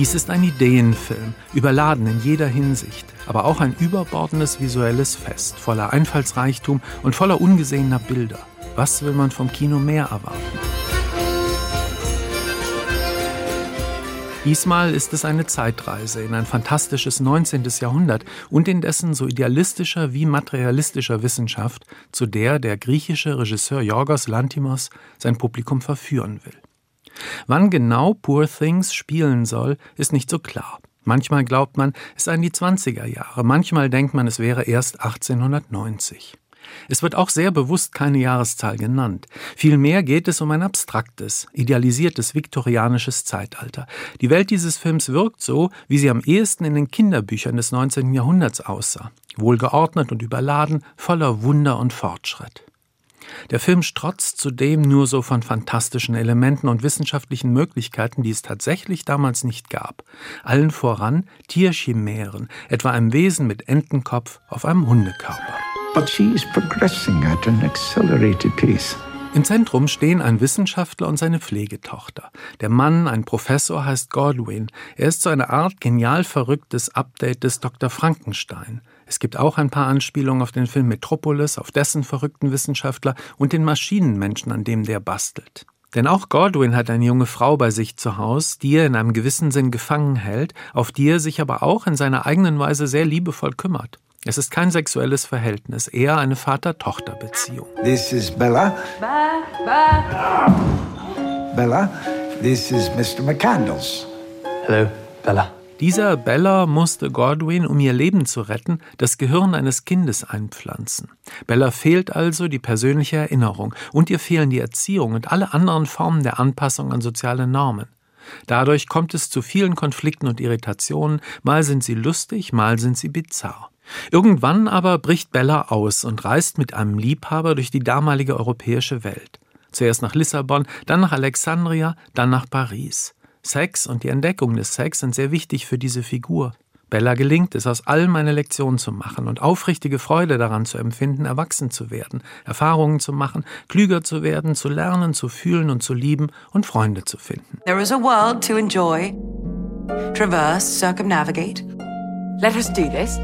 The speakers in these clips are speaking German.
Dies ist ein Ideenfilm, überladen in jeder Hinsicht, aber auch ein überbordendes visuelles Fest, voller Einfallsreichtum und voller ungesehener Bilder. Was will man vom Kino mehr erwarten? Diesmal ist es eine Zeitreise in ein fantastisches 19. Jahrhundert und in dessen so idealistischer wie materialistischer Wissenschaft, zu der der griechische Regisseur Yorgos Lantimos sein Publikum verführen will. Wann genau Poor Things spielen soll, ist nicht so klar. Manchmal glaubt man, es seien die 20er Jahre, manchmal denkt man, es wäre erst 1890. Es wird auch sehr bewusst keine Jahreszahl genannt. Vielmehr geht es um ein abstraktes, idealisiertes viktorianisches Zeitalter. Die Welt dieses Films wirkt so, wie sie am ehesten in den Kinderbüchern des 19. Jahrhunderts aussah. Wohlgeordnet und überladen, voller Wunder und Fortschritt. Der Film strotzt zudem nur so von fantastischen Elementen und wissenschaftlichen Möglichkeiten, die es tatsächlich damals nicht gab. Allen voran Tierchimären, etwa einem Wesen mit Entenkopf auf einem Hundekörper. But she is progressing at an accelerated pace. Im Zentrum stehen ein Wissenschaftler und seine Pflegetochter. Der Mann, ein Professor, heißt Godwin. Er ist so eine Art genial verrücktes Update des Dr. Frankenstein. Es gibt auch ein paar Anspielungen auf den Film Metropolis, auf dessen verrückten Wissenschaftler und den Maschinenmenschen, an dem der bastelt. Denn auch Godwin hat eine junge Frau bei sich zu Hause, die er in einem gewissen Sinn gefangen hält, auf die er sich aber auch in seiner eigenen Weise sehr liebevoll kümmert. Es ist kein sexuelles Verhältnis, eher eine Vater-Tochter-Beziehung. This is Bella. Ba, ba. Bella, this is Mr. McCandles. Hello, Bella. Dieser Bella musste Godwin, um ihr Leben zu retten, das Gehirn eines Kindes einpflanzen. Bella fehlt also die persönliche Erinnerung und ihr fehlen die Erziehung und alle anderen Formen der Anpassung an soziale Normen. Dadurch kommt es zu vielen Konflikten und Irritationen, mal sind sie lustig, mal sind sie bizarr. Irgendwann aber bricht Bella aus und reist mit einem Liebhaber durch die damalige europäische Welt. Zuerst nach Lissabon, dann nach Alexandria, dann nach Paris. Sex und die Entdeckung des Sex sind sehr wichtig für diese Figur. Bella gelingt es, aus allem eine Lektion zu machen und aufrichtige Freude daran zu empfinden, erwachsen zu werden, Erfahrungen zu machen, klüger zu werden, zu lernen, zu fühlen und zu lieben und Freunde zu finden. There is a world to enjoy, traverse, circumnavigate. Let us do this.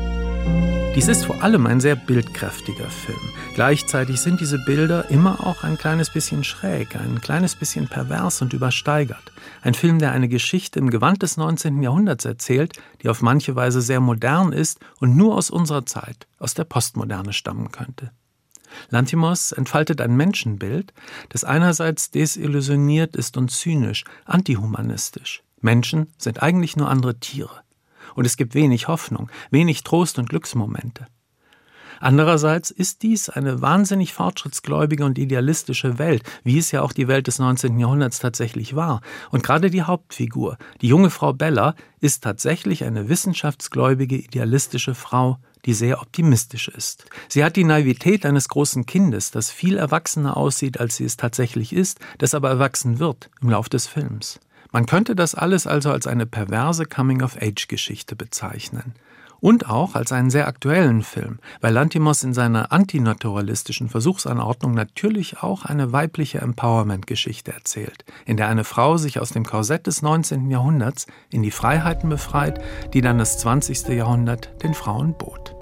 Dies ist vor allem ein sehr bildkräftiger Film. Gleichzeitig sind diese Bilder immer auch ein kleines bisschen schräg, ein kleines bisschen pervers und übersteigert. Ein Film, der eine Geschichte im Gewand des 19. Jahrhunderts erzählt, die auf manche Weise sehr modern ist und nur aus unserer Zeit, aus der Postmoderne stammen könnte. Lantimos entfaltet ein Menschenbild, das einerseits desillusioniert ist und zynisch, antihumanistisch. Menschen sind eigentlich nur andere Tiere und es gibt wenig Hoffnung, wenig Trost und Glücksmomente. Andererseits ist dies eine wahnsinnig fortschrittsgläubige und idealistische Welt, wie es ja auch die Welt des 19. Jahrhunderts tatsächlich war. Und gerade die Hauptfigur, die junge Frau Bella, ist tatsächlich eine wissenschaftsgläubige, idealistische Frau, die sehr optimistisch ist. Sie hat die Naivität eines großen Kindes, das viel erwachsener aussieht, als sie es tatsächlich ist, das aber erwachsen wird im Lauf des Films. Man könnte das alles also als eine perverse Coming-of-Age-Geschichte bezeichnen. Und auch als einen sehr aktuellen Film, weil Lantimos in seiner antinaturalistischen Versuchsanordnung natürlich auch eine weibliche Empowerment-Geschichte erzählt, in der eine Frau sich aus dem Korsett des 19. Jahrhunderts in die Freiheiten befreit, die dann das 20. Jahrhundert den Frauen bot.